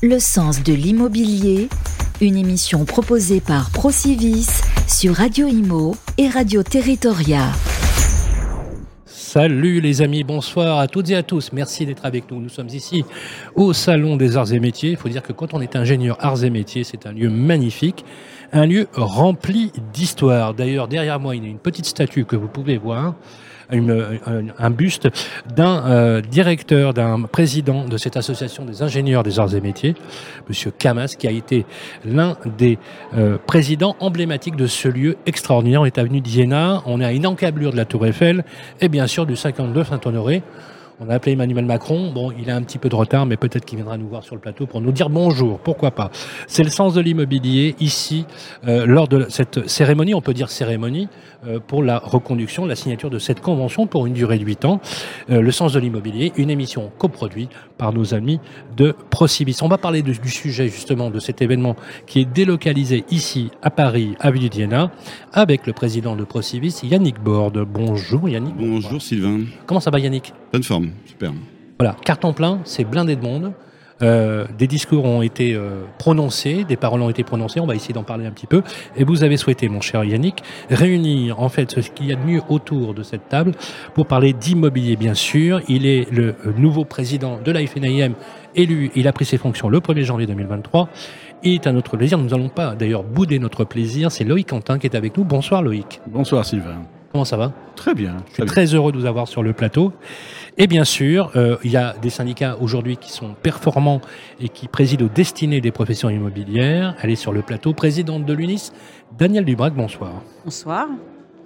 Le sens de l'immobilier, une émission proposée par Procivis sur Radio Imo et Radio Territoria. Salut les amis, bonsoir à toutes et à tous. Merci d'être avec nous. Nous sommes ici au Salon des Arts et Métiers. Il faut dire que quand on est ingénieur arts et métiers, c'est un lieu magnifique, un lieu rempli d'histoire. D'ailleurs, derrière moi, il y a une petite statue que vous pouvez voir un, buste d'un euh, directeur, d'un président de cette association des ingénieurs des arts et métiers, Monsieur Camas, qui a été l'un des euh, présidents emblématiques de ce lieu extraordinaire. On est avenue d'Iéna, on est à une encablure de la Tour Eiffel et bien sûr du 52 Saint-Honoré. On a appelé Emmanuel Macron. Bon, il a un petit peu de retard, mais peut-être qu'il viendra nous voir sur le plateau pour nous dire bonjour. Pourquoi pas? C'est le sens de l'immobilier ici, euh, lors de cette cérémonie, on peut dire cérémonie, euh, pour la reconduction, la signature de cette convention pour une durée de 8 ans. Euh, le sens de l'immobilier, une émission coproduite par nos amis de Procivis. On va parler du sujet justement de cet événement qui est délocalisé ici à Paris, à Diana, avec le président de Procivis, Yannick Borde. Bonjour Yannick. Bonjour Sylvain. Comment ça va Yannick? Bonne forme, super. Voilà, carton plein, c'est blindé de monde. Euh, des discours ont été euh, prononcés, des paroles ont été prononcées, on va essayer d'en parler un petit peu. Et vous avez souhaité, mon cher Yannick, réunir en fait ce qu'il y a de mieux autour de cette table pour parler d'immobilier, bien sûr. Il est le nouveau président de la FNIM, élu, il a pris ses fonctions le 1er janvier 2023. Il est à notre plaisir, nous n'allons pas d'ailleurs bouder notre plaisir, c'est Loïc Quentin qui est avec nous. Bonsoir Loïc. Bonsoir Sylvain. Comment ça va Très bien. Je suis très heureux de vous avoir sur le plateau. Et bien sûr, euh, il y a des syndicats aujourd'hui qui sont performants et qui président aux destinées des professions immobilières. Elle est sur le plateau, présidente de l'UNIS, Daniel Dubrac, bonsoir. Bonsoir.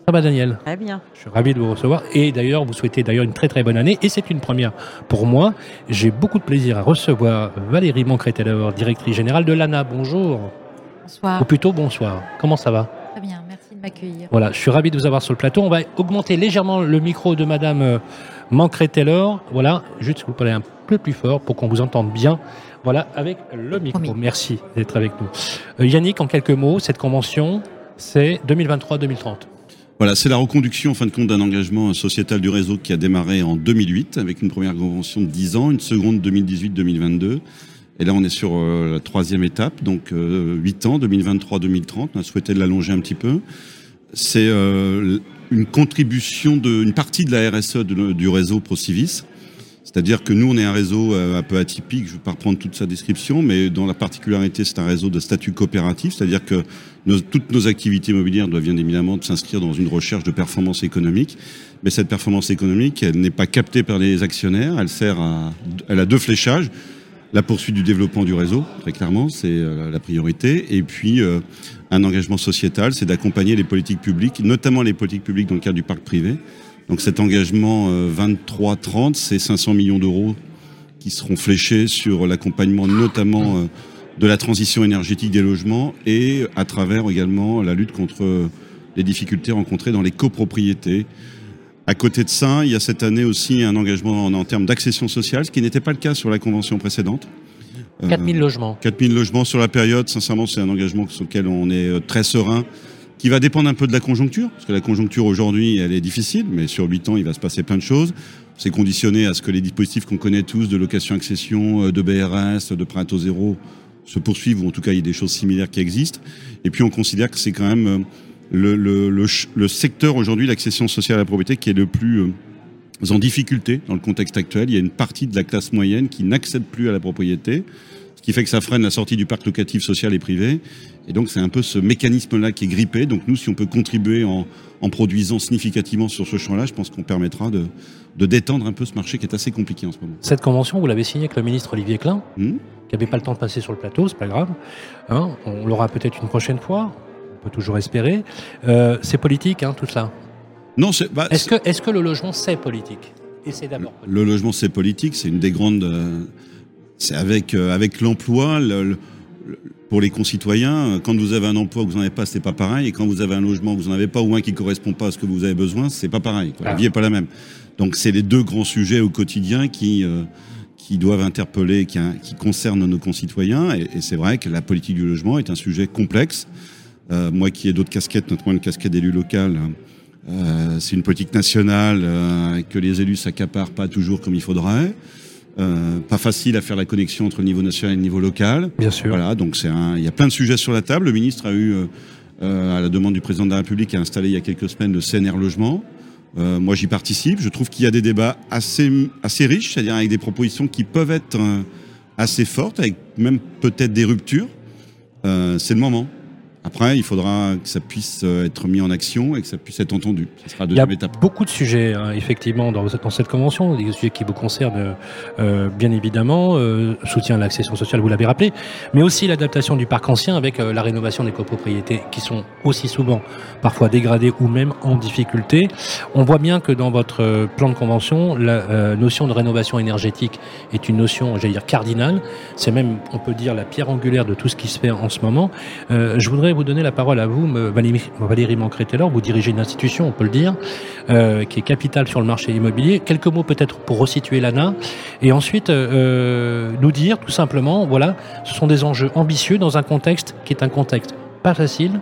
Ça va Daniel Très bien. Je suis ravi de vous recevoir et d'ailleurs vous souhaitez d'ailleurs une très très bonne année et c'est une première pour moi. J'ai beaucoup de plaisir à recevoir Valérie Moncreteller, directrice générale de l'ANA. Bonjour. Bonsoir. Ou plutôt bonsoir. Comment ça va Très bien, merci m'accueillir. Voilà, je suis ravi de vous avoir sur le plateau. On va augmenter légèrement le micro de Madame euh, manquerait Taylor. Voilà, juste vous parlez un peu plus fort pour qu'on vous entende bien. Voilà, avec le micro. Merci d'être avec nous. Euh, Yannick, en quelques mots, cette convention, c'est 2023-2030. Voilà, c'est la reconduction en fin de compte d'un engagement sociétal du réseau qui a démarré en 2008 avec une première convention de 10 ans, une seconde 2018-2022. Et là, on est sur euh, la troisième étape, donc 8 euh, ans, 2023-2030. On a souhaité l'allonger un petit peu. C'est une contribution d'une partie de la RSE du réseau ProCivis. C'est-à-dire que nous, on est un réseau euh, un peu atypique, je ne vais pas reprendre toute sa description, mais dont la particularité, c'est un réseau de statut coopératif, c'est-à-dire que toutes nos activités immobilières doivent bien évidemment s'inscrire dans une recherche de performance économique. Mais cette performance économique, elle n'est pas captée par les actionnaires, elle sert à, elle a deux fléchages la poursuite du développement du réseau, très clairement, c'est euh, la priorité. Et puis, euh, un engagement sociétal, c'est d'accompagner les politiques publiques, notamment les politiques publiques dans le cadre du parc privé. Donc cet engagement 23-30, euh, c'est 500 millions d'euros qui seront fléchés sur l'accompagnement notamment de la transition énergétique des logements et à travers également la lutte contre les difficultés rencontrées dans les copropriétés, à côté de ça, il y a cette année aussi un engagement en, termes d'accession sociale, ce qui n'était pas le cas sur la convention précédente. 4000 euh, logements. 4000 logements sur la période. Sincèrement, c'est un engagement sur lequel on est euh, très serein, qui va dépendre un peu de la conjoncture, parce que la conjoncture aujourd'hui, elle est difficile, mais sur 8 ans, il va se passer plein de choses. C'est conditionné à ce que les dispositifs qu'on connaît tous de location-accession, euh, de BRS, de prêt à taux zéro se poursuivent, ou en tout cas, il y a des choses similaires qui existent. Et puis, on considère que c'est quand même le, le, le, secteur aujourd'hui, l'accession sociale à la propriété, qui est le plus euh, en difficulté dans le contexte actuel. Il y a une partie de la classe moyenne qui n'accède plus à la propriété, ce qui fait que ça freine la sortie du parc locatif social et privé. Et donc c'est un peu ce mécanisme-là qui est grippé. Donc nous, si on peut contribuer en, en produisant significativement sur ce champ-là, je pense qu'on permettra de, de, détendre un peu ce marché qui est assez compliqué en ce moment. Cette convention, vous l'avez signée avec le ministre Olivier Klein, hmm? qui n'avait pas le temps de passer sur le plateau, c'est pas grave. Hein on l'aura peut-être une prochaine fois peut toujours espérer. Euh, c'est politique, hein, tout ça? Non, c'est. Bah, est-ce que, le logement, c'est politique? Et c'est d'abord. Le logement, c'est politique. C'est une des grandes. Euh, c'est avec, euh, avec l'emploi. pour les concitoyens, quand vous avez un emploi que vous n'en avez pas, c'est pas pareil. Et quand vous avez un logement que vous n'en avez pas ou un qui correspond pas à ce que vous avez besoin, c'est pas pareil. La vie est pas la même. Donc c'est les deux grands sujets au quotidien qui qui doivent interpeller, qui, qui concernent nos concitoyens. Et, et c'est vrai que la politique du logement est un sujet complexe. Euh, moi qui ai d'autres casquettes, notamment une casquette d'élu local, euh, c'est une politique nationale euh, que les élus s'accaparent pas toujours comme il faudrait. pas facile à faire la connexion entre le niveau national et le niveau local. Bien sûr. Voilà, donc c'est un, il y a plein de sujets sur la table. Le ministre a eu, à la demande du président de la République, a installé il y a quelques semaines le CNR Logement. moi, j'y participe. Je trouve qu'il y a des débats assez, assez riches, c'est-à-dire avec des propositions qui peuvent être assez fortes, avec même peut-être des ruptures. c'est le moment. Après, il faudra que ça puisse euh, être mis en action et que ça puisse être entendu. Ça sera il y a beaucoup de sujets, hein, effectivement, dans, dans, cette convention, des sujets qui vous concernent, euh, bien évidemment, euh, soutien à l'accession sociale, vous l'avez rappelé, mais aussi l'adaptation du parc ancien avec euh, la rénovation des copropriétés qui sont aussi souvent parfois dégradées ou même en difficulté. On voit bien que dans votre euh, plan de convention, la notion de rénovation énergétique est une notion, j'allais dire, cardinale. C'est même, on peut dire, la pierre angulaire de tout ce qui se fait en ce moment. je voudrais vous donner la parole à vous, Valérie Mancret-Taylor. Vous dirigez une institution, on peut le dire, euh, qui est capitale sur le marché immobilier. Quelques mots peut-être pour resituer l'ANA. Et ensuite, euh, nous dire tout simplement, voilà, ce sont des enjeux ambitieux dans un contexte qui est un contexte pas facile,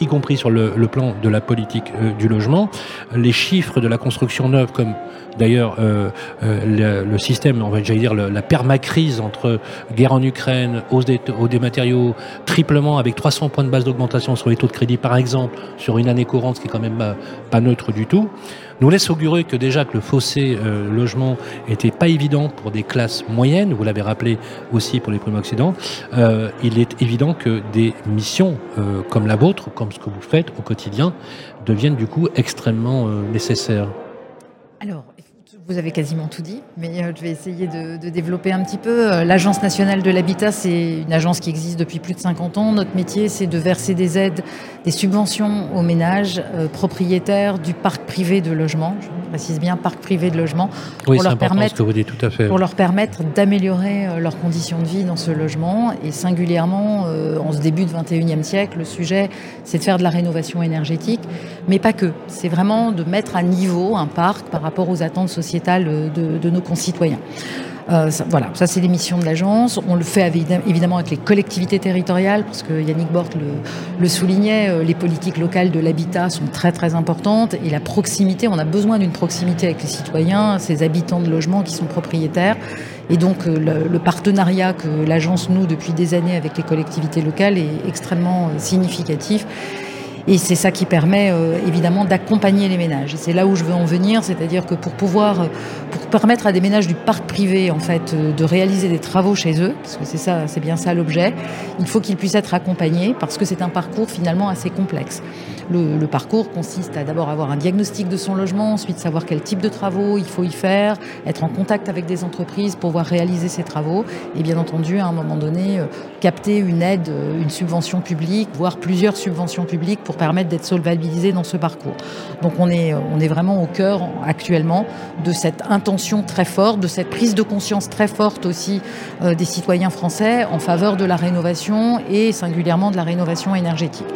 y compris sur le, plan de la politique euh, du logement. Les chiffres de la construction neuve, comme d'ailleurs euh, euh, le, système, on va dire la permacrise entre guerre en Ukraine, hausse des, des matériaux, triplement avec 300 points de base d'augmentation sur les taux de crédit par exemple, sur une année courante, ce qui est quand même pas neutre du tout nous laisse augurer que déjà que le fossé euh, logement était pas évident pour des classes moyennes, vous l'avez rappelé aussi pour les primo-occidentaux, euh, il est évident que des missions euh, comme la vôtre, comme ce que vous faites au quotidien, deviennent du coup extrêmement nécessaires. Alors, vous avez quasiment tout dit, mais je vais essayer de, développer un petit peu. L'Agence nationale de l'habitat, c'est une agence qui existe depuis plus de 50 ans. Notre métier, c'est de verser des aides, des subventions aux ménages euh, propriétaires du parc privé de logement. Je précise bien parc privé de logement. Pour leur permettre, ce que vous dites tout à fait. Pour leur permettre d'améliorer leurs conditions de vie dans ce logement. Et singulièrement, en ce début de 21e siècle, le sujet, c'est de faire de la rénovation énergétique, mais pas que. C'est vraiment de mettre à niveau un parc par rapport aux attentes sociales de, nos concitoyens. Euh, voilà, ça c'est l'émission de l'agence. On le fait évidemment avec les collectivités territoriales, parce que Yannick Bort le, soulignait, euh, les politiques locales de l'habitat sont très très importantes et la proximité, on a besoin d'une proximité avec les citoyens, ces habitants de logements qui sont propriétaires. Et donc euh, le, le partenariat que l'agence noue depuis des années avec les collectivités locales est extrêmement significatif. Et c'est ça qui permet euh, évidemment d'accompagner les ménages. C'est là où je veux en venir, c'est-à-dire que pour pouvoir, euh, pour permettre à des ménages du parc privé en fait euh, de réaliser des travaux chez eux, parce que c'est ça, c'est bien ça l'objet, il faut qu'ils puissent être accompagnés parce que c'est un parcours finalement assez complexe. Le, le parcours consiste à d'abord avoir un diagnostic de son logement, ensuite savoir quel type de travaux il faut y faire, être en contact avec des entreprises pour pouvoir réaliser ces travaux, et bien entendu à un moment donné capter une aide, une subvention publique, voire plusieurs subventions publiques pour permettre d'être solvabilisé dans ce parcours. Donc on est, on est vraiment au cœur actuellement de cette intention très forte, de cette prise de conscience très forte aussi euh, des citoyens français en faveur de la rénovation et singulièrement de la rénovation énergétique.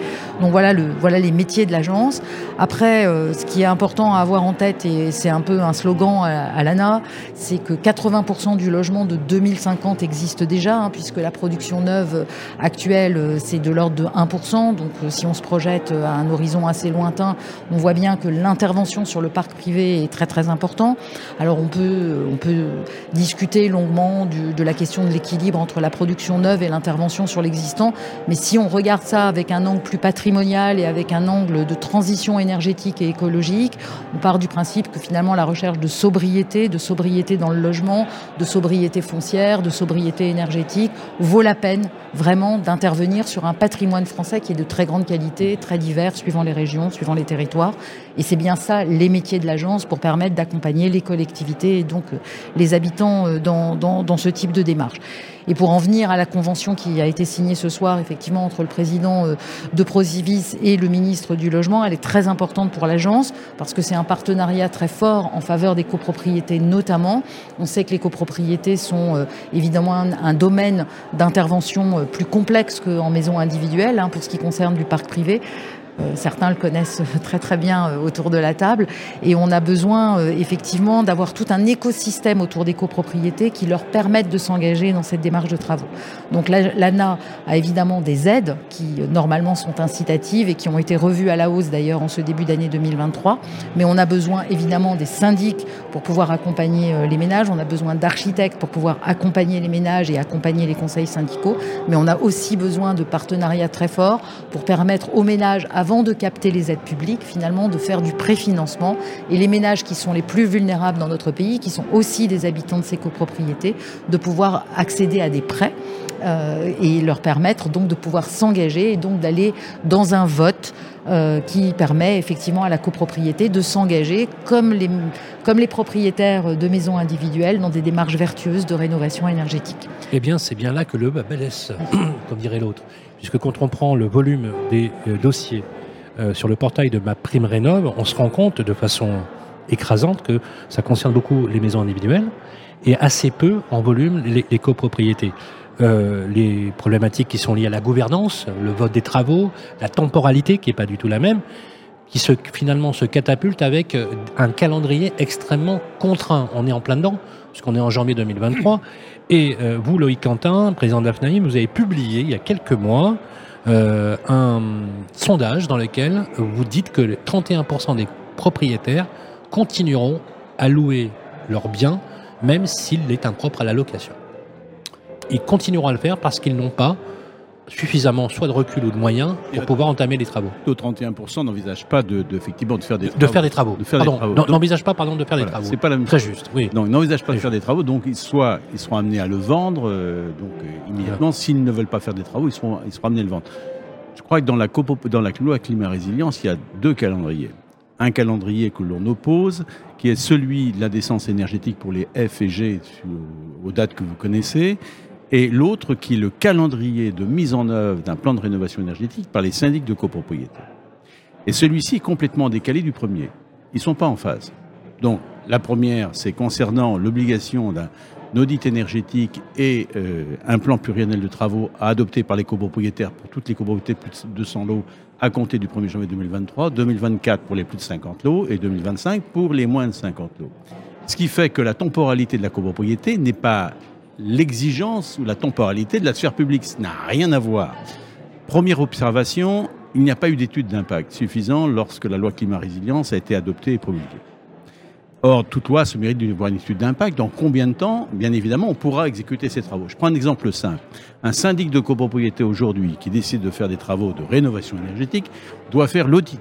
Donc voilà, le, voilà les métiers de l'agence. Après, euh, ce qui est important à avoir en tête, et c'est un peu un slogan à, l'ANA, c'est que 80% du logement de 2050 existe déjà, hein, puisque la production neuve actuelle, euh, c'est de l'ordre de 1%. Donc si on se projette à un horizon assez lointain, on voit bien que l'intervention sur le parc privé est très très important. Alors on peut, on peut discuter longuement de la question de l'équilibre entre la production neuve et l'intervention sur l'existant, mais si on regarde ça avec un angle plus patrimonial et avec un angle de transition énergétique et écologique, on part du principe que finalement la recherche de sobriété, de sobriété dans le logement, de sobriété foncière, de sobriété énergétique vaut la peine vraiment d'intervenir sur un patrimoine français qui est de très grande qualité, très divers, suivant les régions, suivant les territoires. Et c'est bien ça les métiers de l'agence pour permettre d'accompagner les collectivités et donc euh, les habitants euh, dans, dans, ce type de démarche. Et pour en venir à la convention qui a été signée ce soir, effectivement, entre le président euh, de Prosivis et le ministre du Logement, elle est très importante pour l'agence parce que c'est un partenariat très fort en faveur des copropriétés notamment. On sait que les copropriétés sont évidemment un, un domaine d'intervention plus complexe qu'en maison individuelle hein, pour ce qui concerne du parc privé. Euh, certains le connaissent très très bien euh, autour de la table. Et on a besoin euh, effectivement d'avoir tout un écosystème autour des copropriétés qui leur permettent de s'engager dans cette démarche de travaux. Donc l'ANA a évidemment des aides qui normalement sont incitatives et qui ont été revues à la hausse d'ailleurs en ce début d'année 2023. Mais on a besoin évidemment des syndics pour pouvoir accompagner les ménages. On a besoin d'architectes pour pouvoir accompagner les ménages et accompagner les conseils syndicaux. Mais on a aussi besoin de partenariats très forts pour permettre aux ménages, avant de capter les aides publiques, finalement, de faire du préfinancement. Et les ménages qui sont les plus vulnérables dans notre pays, qui sont aussi des habitants de ces copropriétés, de pouvoir accéder à des prêts euh, et leur permettre donc de pouvoir s'engager et donc d'aller dans un vote euh, qui permet effectivement à la copropriété de s'engager comme les, comme les propriétaires de maisons individuelles dans des démarches vertueuses de rénovation énergétique. Eh bien, c'est bien là que le bas blesse, comme dirait l'autre. Puisque quand on prend le volume des euh, dossiers euh, sur le portail de ma prime rénov, on se rend compte de façon écrasante que ça concerne beaucoup les maisons individuelles et assez peu en volume les, copropriétés. Euh, les problématiques qui sont liées à la gouvernance, le vote des travaux, la temporalité qui n'est pas du tout la même, qui finalement se catapulte avec euh, un calendrier extrêmement contraint. On est en plein dedans, puisqu'on est en janvier 2023. Et vous, Loïc Quentin, président de l'AFNAIM, vous avez publié il y a quelques mois euh, un sondage dans lequel vous dites que 31% des propriétaires continueront à louer leurs biens même s'il est impropre à la location. Ils continueront à le faire parce qu'ils n'ont pas suffisamment soit de recul ou de moyens pour pouvoir entamer les travaux. Le 31% n'envisage pas de, effectivement de faire des travaux. De faire des travaux. N'envisage pas pardon de faire des travaux. C'est pas la même Très juste. Oui. Non, ils n'envisagent pas de faire des travaux, donc soit ils seront amenés à le vendre, euh, donc euh, immédiatement. S'ils ne veulent pas faire des travaux, ils seront ils seront amenés à le vendre. Je crois que dans la, dans la loi climat résilience, il y a deux calendriers. Un calendrier que l'on oppose, qui est celui de la décence énergétique pour les F et G aux dates que vous connaissez, et l'autre qui est le calendrier de mise en œuvre d'un plan de rénovation énergétique par les syndics de copropriété. Et celui-ci est complètement décalé du premier. Ils ne sont pas en phase. Donc, la première, c'est concernant l'obligation d'un audit énergétique et euh, un plan pluriannuel de travaux à adopter par les copropriétaires pour toutes les copropriétés de plus de 200 lots à compter du 1er janvier 2023, 2024 pour les plus de 50 lots et 2025 pour les moins de 50 lots. Ce qui fait que la temporalité de la copropriété n'est pas l'exigence ou la temporalité de la sphère publique. Ça n'a rien à voir. Première observation, il n'y a pas eu d'étude d'impact suffisant lorsque la loi climat résilience a été adoptée et promulguée. Or, toute loi se mérite d'une étude d'impact. Dans combien de temps, bien évidemment, on pourra exécuter ces travaux Je prends un exemple simple. Un syndic de copropriété aujourd'hui qui décide de faire des travaux de rénovation énergétique doit faire l'audit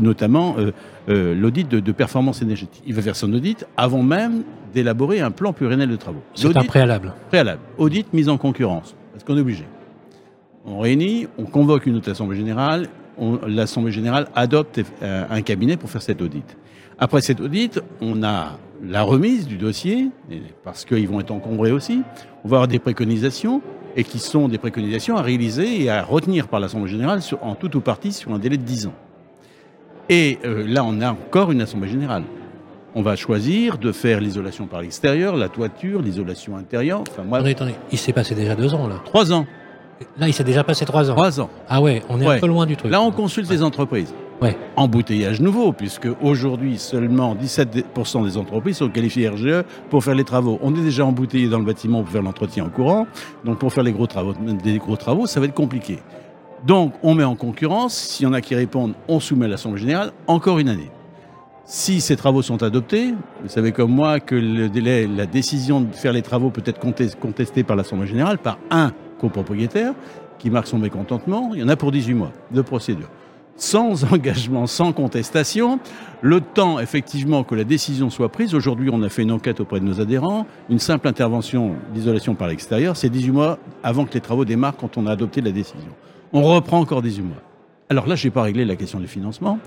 notamment euh, euh, l'audit de, performance énergétique. Il va faire son audit avant même d'élaborer un plan pluriannuel de travaux. C'est un préalable. Préalable. Audit mise en concurrence, parce qu'on est obligé. On réunit, on convoque une autre assemblée générale, l'assemblée générale adopte euh, un cabinet pour faire cet audit. Après cet audit, on a la remise du dossier, parce qu'ils vont être encombrés aussi. On va avoir des préconisations, et qui sont des préconisations à réaliser et à retenir par l'Assemblée générale en tout ou partie sur un délai de 10 ans. Et euh, là, on a encore une assemblée générale. On va choisir de faire l'isolation par l'extérieur, la toiture, l'isolation intérieure. Enfin, moi... Attendez, attendez, il s'est passé déjà deux ans là. Trois ans. Là, il s'est déjà passé trois ans. Trois ans. Ah ouais, on est un peu loin du truc. Là, on consulte les entreprises. Ouais. Embouteillage nouveau, puisque aujourd'hui, seulement 17% des entreprises sont qualifiées RGE pour faire les travaux. On est déjà embouteillé dans le bâtiment pour faire l'entretien en courant. Donc, pour faire les gros travaux, des gros travaux, ça va être compliqué. Donc, on met en concurrence. S'il y en a qui répondent, on soumet à l'Assemblée générale encore une année. Si ces travaux sont adoptés, vous savez comme moi que le délai, la décision de faire les travaux peut être contestée par l'Assemblée générale par un copropriétaire qui marque son mécontentement. Il y en a pour 18 mois de procédure. Sans engagement, sans contestation, le temps effectivement que la décision soit prise, aujourd'hui on a fait une enquête auprès de nos adhérents, une simple intervention d'isolation par l'extérieur, c'est 18 mois avant que les travaux démarrent quand on a adopté la décision on reprend encore des mois. Alors là, je n'ai pas réglé la question du financement.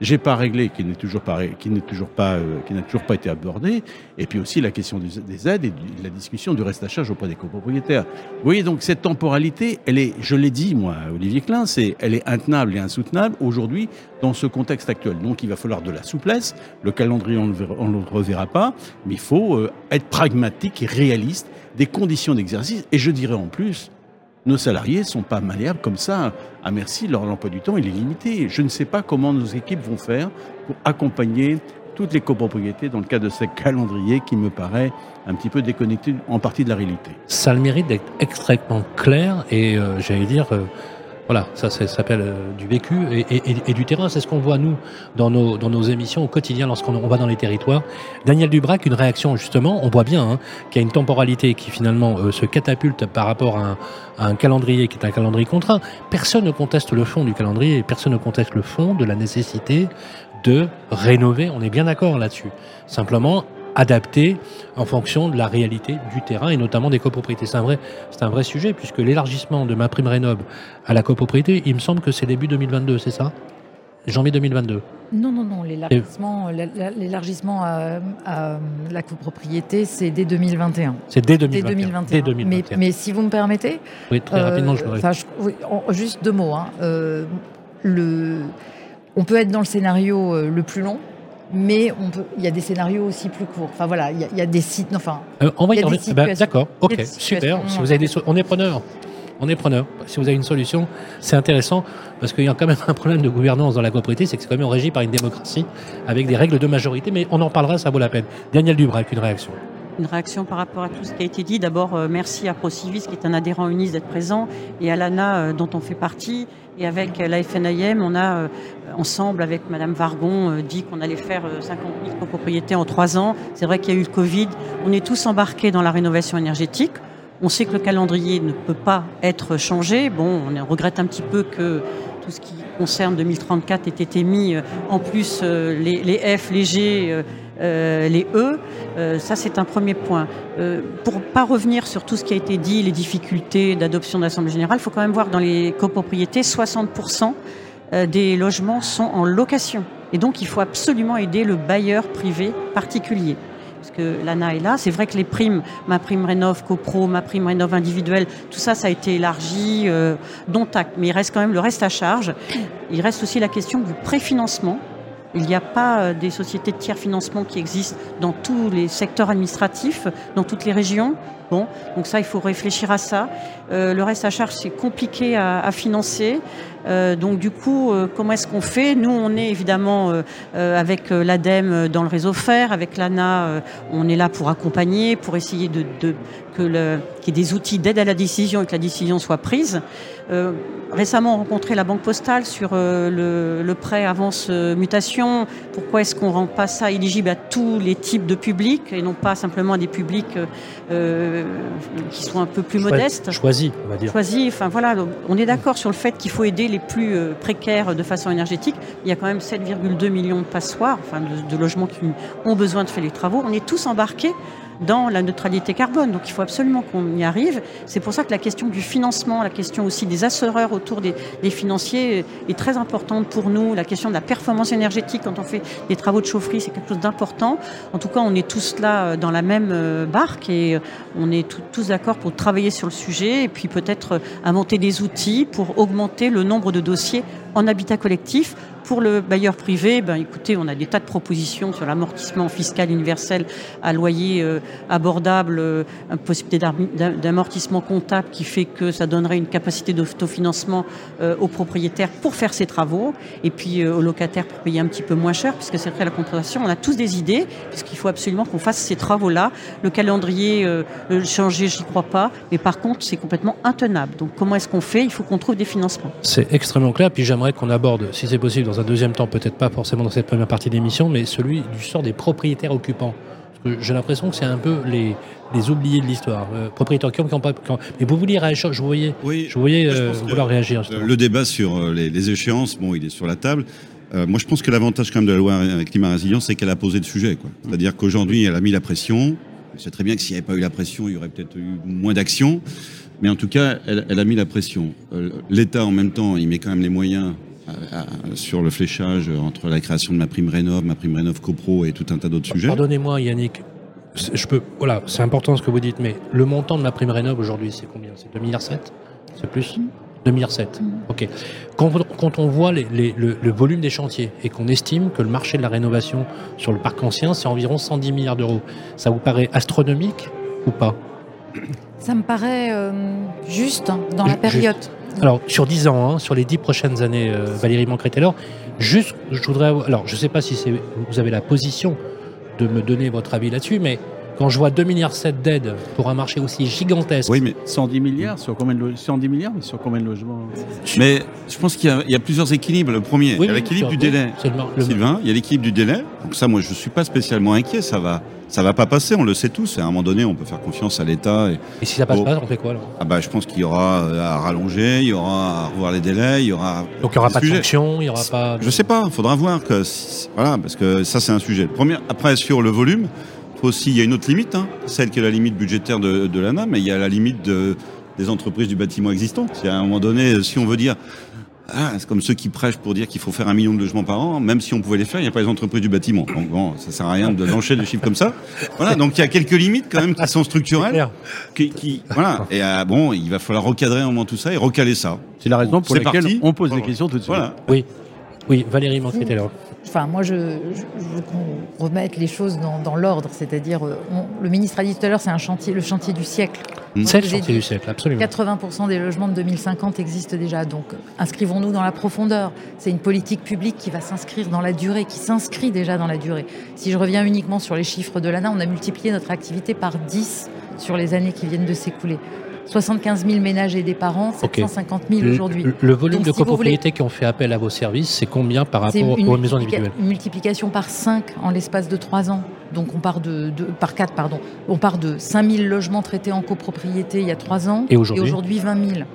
J'ai pas réglé, qui n'est toujours pas, toujours euh, n'a toujours pas été abordé. Et puis aussi la question des, aides et la discussion du reste à charge auprès des copropriétaires. Vous voyez, donc cette temporalité, elle est, je l'ai dit moi, Olivier Klein, elle est intenable et insoutenable aujourd'hui dans ce contexte actuel. Donc il va falloir de la souplesse. Le calendrier, on ne le reverra pas, mais il faut euh, être pragmatique et réaliste des conditions d'exercice. Et je dirais en plus, nos salariés ne sont pas malléables comme ça. À merci, leur emploi du temps est limité. Je ne sais pas comment nos équipes vont faire pour accompagner toutes les copropriétés dans le cadre de ce calendrier qui me paraît un petit peu déconnecté en partie de la réalité. Ça a le mérite d'être extrêmement clair et euh, j'allais dire, euh, voilà, ça, s'appelle euh, du vécu et, du terrain. C'est ce qu'on voit nous dans nos, émissions au quotidien lorsqu'on on va dans les territoires. Daniel Dubrac, une réaction justement, on voit bien hein, qu'il y a une temporalité qui finalement euh, se catapulte par rapport à un, à un calendrier qui est un calendrier contraint. Personne ne conteste le fond du calendrier personne ne conteste le fond de la nécessité de rénover. On est bien d'accord là-dessus. Simplement adapter en fonction de la réalité du terrain et notamment des copropriétés. C'est un vrai, c'est un vrai sujet puisque l'élargissement de ma prime rénov à la copropriété, il me semble que c'est début 2022, c'est ça? Janvier 2022. Non, non, non. L'élargissement, la- la- l'élargissement à, à la copropriété, c'est dès 2021. C'est dès Dès 2021. 2021. Dès 2021. Mais, mais si vous me permettez, oui, très euh, rapidement, je voudrais. je- oui, en- juste deux mots. hein. Euh, le, on peut être dans le scénario euh, le plus long, mais on peut, il y a des scénarios aussi plus courts. Enfin voilà, il y a, il y a des sites. Enfin, Euh, on va y y revenir. Situations- D'accord, ok, super. Si vous avez des, so- on est preneur. On est preneur. Si vous avez une solution, c'est intéressant parce qu'il y a quand même un problème de gouvernance dans la copropriété, c'est que c'est quand même régi par une démocratie avec des règles de majorité, mais on en parlera, ça vaut la peine. Daniel Dubrac, une réaction. Une réaction par rapport à tout ce qui a été dit. D'abord, euh, merci à Procivis, qui est un adhérent UNIS, d'être présent, et à l'ANA, euh, dont on fait partie. Et avec euh, la FNIM, on a, ensemble, avec Madame Vargon, dit qu'on allait faire euh, 50 000 copropriétés en trois ans. C'est vrai qu'il y a eu le Covid. On est tous embarqués dans la rénovation énergétique. On sait que le calendrier ne peut pas être changé. Bon, on regrette un petit peu que tout ce qui concerne 2034 ait été mis en plus les, les F, les G, euh, les E. Euh, ça, c'est un premier point. Euh, pour pas revenir sur tout ce qui a été dit, les difficultés d'adoption de l'Assemblée générale, il faut quand même voir dans les copropriétés, 60% euh, des logements sont en location. Et donc, il faut absolument aider le bailleur privé particulier. Parce que l'ANA est là. C'est vrai que les primes, ma prime rénov copro, ma prime rénov individuelle, tout ça, ça a été élargi, euh, dont acte. Mais il reste quand même le reste à charge. Il reste aussi la question du préfinancement. Il n'y a pas euh, des sociétés de tiers financement qui existent dans tous les secteurs administratifs, dans toutes les régions. Bon, donc ça, il faut réfléchir à ça. Euh, le reste à charge, c'est compliqué à, financer. Euh, donc du coup, euh, comment est-ce qu'on fait? Nous, on est évidemment avec l'ADEME dans le réseau FER, avec l'ANA, on est là pour accompagner, pour essayer de, qu'il y ait des outils d'aide à la décision et que la décision soit prise. Récemment, on rencontrait la Banque Postale sur le, le prêt avance mutation. Pourquoi est-ce qu'on rend pas ça éligible à tous les types de publics et non pas simplement à des publics euh, qui sont un peu plus modestes Choisi, on va dire. choisi. Enfin voilà, donc, on est d'accord sur le fait qu'il faut aider les plus euh, précaires de façon énergétique. Il y a quand même 7,2 millions de passoires, enfin de, de logements qui ont besoin de faire les travaux. On est tous embarqués dans la neutralité carbone, donc il faut absolument qu'on y arrive. C'est pour ça que la question du financement, la question aussi des assureurs autour des, financiers est très importante pour nous. La question de la performance énergétique quand on fait des travaux de chaufferie, c'est quelque chose d'important. En tout cas, on est tous là euh, dans la même euh, barque et euh, on est tous d'accord pour travailler sur le sujet et puis peut-être inventer des outils pour augmenter le nombre de dossiers en habitat collectif. Pour le bailleur privé, ben écoutez, on a des tas de propositions sur l'amortissement fiscal universel à loyer euh, abordable, euh, possibilité d'amortissement comptable qui fait que ça donnerait une capacité d'autofinancement euh, aux propriétaires pour faire ces travaux et puis euh, aux locataires pour payer un petit peu moins cher puisque c'est vrai la compensation. On a tous des idées puisqu'il faut absolument qu'on fasse ces travaux-là. Le calendrier, le changer, j'y crois pas, mais par contre, c'est complètement intenable. Donc comment est-ce qu'on fait? Il faut qu'on trouve des financements. C'est extrêmement clair. Puis j'aimerais qu'on aborde, si c'est possible, un deuxième temps, peut-être pas forcément dans cette première partie d'émission, mais celui du sort des propriétaires occupants. J'ai l'impression que c'est un peu les, les oubliés de l'histoire. Euh, propriétaires occupants qui ont pas. Mais vous vouliez réagir, je voyais, Oui, je voyais je euh, que vouloir réagir. Le, justement. le débat sur euh, les, les échéances, bon, il est sur la table. Euh, moi, je pense que l'avantage quand même de la loi climat résilience, c'est qu'elle a posé le sujet. C'est-à-dire qu'aujourd'hui, elle a mis la pression. C'est très bien que s'il n'y avait pas eu la pression, il y aurait peut-être eu moins d'action. Mais en tout cas, elle, elle a mis la pression. Euh, L'État, en même temps, il met quand même les moyens sur le fléchage euh, entre la création de ma prime rénov, ma prime rénov copro et tout un tas d'autres sujets. Pardonnez-moi, Yannick. C'est- Je peux, voilà, c'est important ce que vous dites, mais le montant de ma prime rénov aujourd'hui, c'est combien? C'est 2,7 milliards C'est plus? 2,7 milliards Ok. Quand, quand on voit les- les- le, le volume des chantiers et qu'on estime que le marché de la rénovation sur le parc ancien, c'est environ 110 milliards d'euros, ça vous paraît astronomique ou pas? Ça me paraît euh, juste hein, dans la période. Alors, sur 10 ans, hein, sur les 10 prochaines années, euh, Valérie Mancret-Taylor, juste, je voudrais. Alors, je ne sais pas si vous avez la position de me donner votre avis là-dessus, mais quand je vois 2,7 milliards d'aides pour un marché aussi gigantesque. Oui, mais 110 milliards sur combien de, 110 milliards, mais sur combien de logements Mais je pense qu'il y, a plusieurs équilibres. Le premier, il y a l'équilibre du délai. Le, Sylvain, il y a l'équilibre du délai. Donc ça, moi, je ne suis pas spécialement inquiet. Ça va, ça va pas passer. On le sait tous. Et à un moment donné, on peut faire confiance à l'État. Et... si ça passe pas, on fait quoi alors? Ah bah, je pense qu'il y aura euh, à rallonger, il y aura à revoir les délais, il y aura. Donc il n'y aura pas de sanctions, il y aura pas. Je sais pas. Il faudra voir que voilà, parce que ça, c'est un sujet. Premier, après sur le volume aussi, il y a une autre limite, hein, celle qui est la limite budgétaire de, de l'ANA, mais il y a la limite de, des entreprises du bâtiment existant. Si à un moment donné, si on veut dire, ah, c'est comme ceux qui prêchent pour dire qu'il faut faire un million de logements par an, même si on pouvait les faire, il n'y a pas les entreprises du bâtiment. Donc bon, ça sert à rien de lancer des chiffres comme ça. Voilà, donc il y a quelques limites quand même qui sont structurelles. Qui, qui, voilà. Et euh, bon, il va falloir recadrer un moment tout ça et recaler ça. C'est la raison pour laquelle on pose des questions tout de suite. Voilà. Oui. Oui, Valérie là. Enfin, moi, je, veux qu'on remette les choses dans, l'ordre. C'est-à-dire, euh, le ministre a dit tout à l'heure, c'est un chantier, le chantier du siècle. C'est le chantier du siècle, absolument. 80% des logements de 2050 existent déjà. Donc, inscrivons-nous dans la profondeur. C'est une politique publique qui va s'inscrire dans la durée, qui s'inscrit déjà dans la durée. Si je reviens uniquement sur les chiffres de l'ANA, on a multiplié notre activité par 10 sur les années qui viennent de s'écouler. 75 000 ménages aidés par an, 750 000 aujourd'hui. Le, volume de copropriétés qui ont fait appel à vos services, c'est combien par rapport aux maisons individuelles Une multiplication par 5 en l'espace de 3 ans. Donc on part de, par 4, pardon. On part de 5 000 logements traités en copropriété il y a 3 ans. Et aujourd'hui 20 000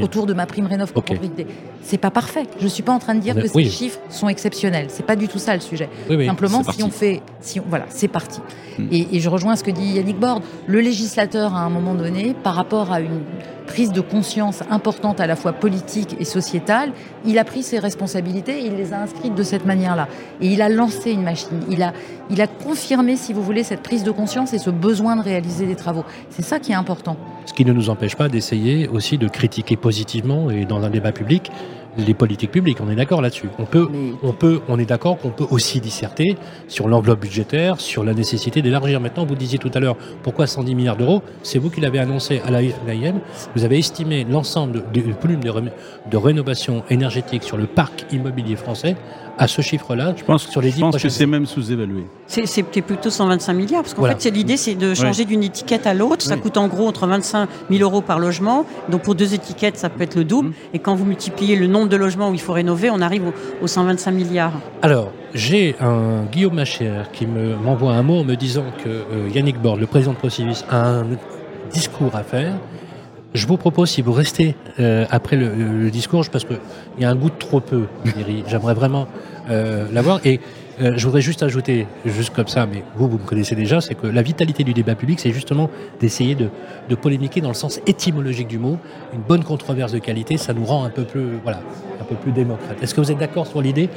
autour de ma prime rénov copropriété. C'est pas parfait. Je suis pas en train de dire que ces chiffres sont exceptionnels. C'est pas du tout ça le sujet. Simplement, si on fait, si voilà, c'est parti. Hmm. Et, et, je rejoins ce que dit Yannick Borde. Le législateur, à un moment donné, par rapport à une prise de conscience importante à la fois politique et sociétale, il a pris ses responsabilités et il les a inscrites de cette manière-là. Et il a lancé une machine. Il a, il a confirmé, si vous voulez, cette prise de conscience et ce besoin de réaliser des travaux. C'est ça qui est important. Ce qui ne nous empêche pas d'essayer aussi de critiquer positivement et dans un débat public les politiques publiques. On est d'accord là-dessus. On peut, on peut, on est d'accord qu'on peut aussi disserter sur l'enveloppe budgétaire, sur la nécessité d'élargir. Maintenant, vous disiez tout à l'heure, pourquoi 110 milliards d'euros? C'est vous qui l'avez annoncé à l'AIM. Vous avez estimé l'ensemble du volume de, de rénovation énergétique sur le parc immobilier français à ce chiffre-là. Je pense, sur les je pense que c'est même sous-évalué. C'est plutôt 125 milliards, parce qu'en fait, l'idée, c'est de changer d'une étiquette à l'autre. Ça coûte en gros entre 25 000 euros par logement. Donc pour deux étiquettes, ça peut être le double. Mm. Et quand vous multipliez le nombre de logements où il faut rénover, on arrive aux, 125 milliards. Alors, j'ai un Guillaume Macher qui m'envoie un mot en me disant que euh, Yannick Borde, le président de Procivis, a un discours à faire. Je vous propose, si vous restez euh, après le, discours, parce qu'il y a un goût de trop peu, j'aimerais vraiment euh, l'avoir. Et euh, je voudrais juste ajouter, juste comme ça, mais vous, vous me connaissez déjà, c'est que la vitalité du débat public, c'est justement d'essayer de, de, polémiquer dans le sens étymologique du mot. Une bonne controverse de qualité, ça nous rend un peu plus, voilà, un peu plus démocrate. Est-ce que vous êtes d'accord sur l'idée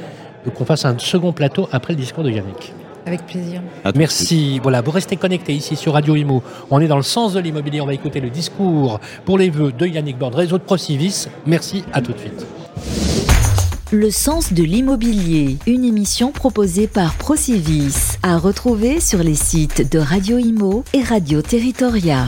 qu'on fasse un second plateau après le discours de Yannick? Avec plaisir. Merci. Voilà, vous restez connectés ici sur Radio Imo. On est dans le sens de l'immobilier. On va écouter le discours pour les vœux de Yannick Bord, réseau de Procivis. Merci, à tout de suite. Le sens de l'immobilier, une émission proposée par Procivis, à retrouver sur les sites de Radio Imo et Radio Territoria.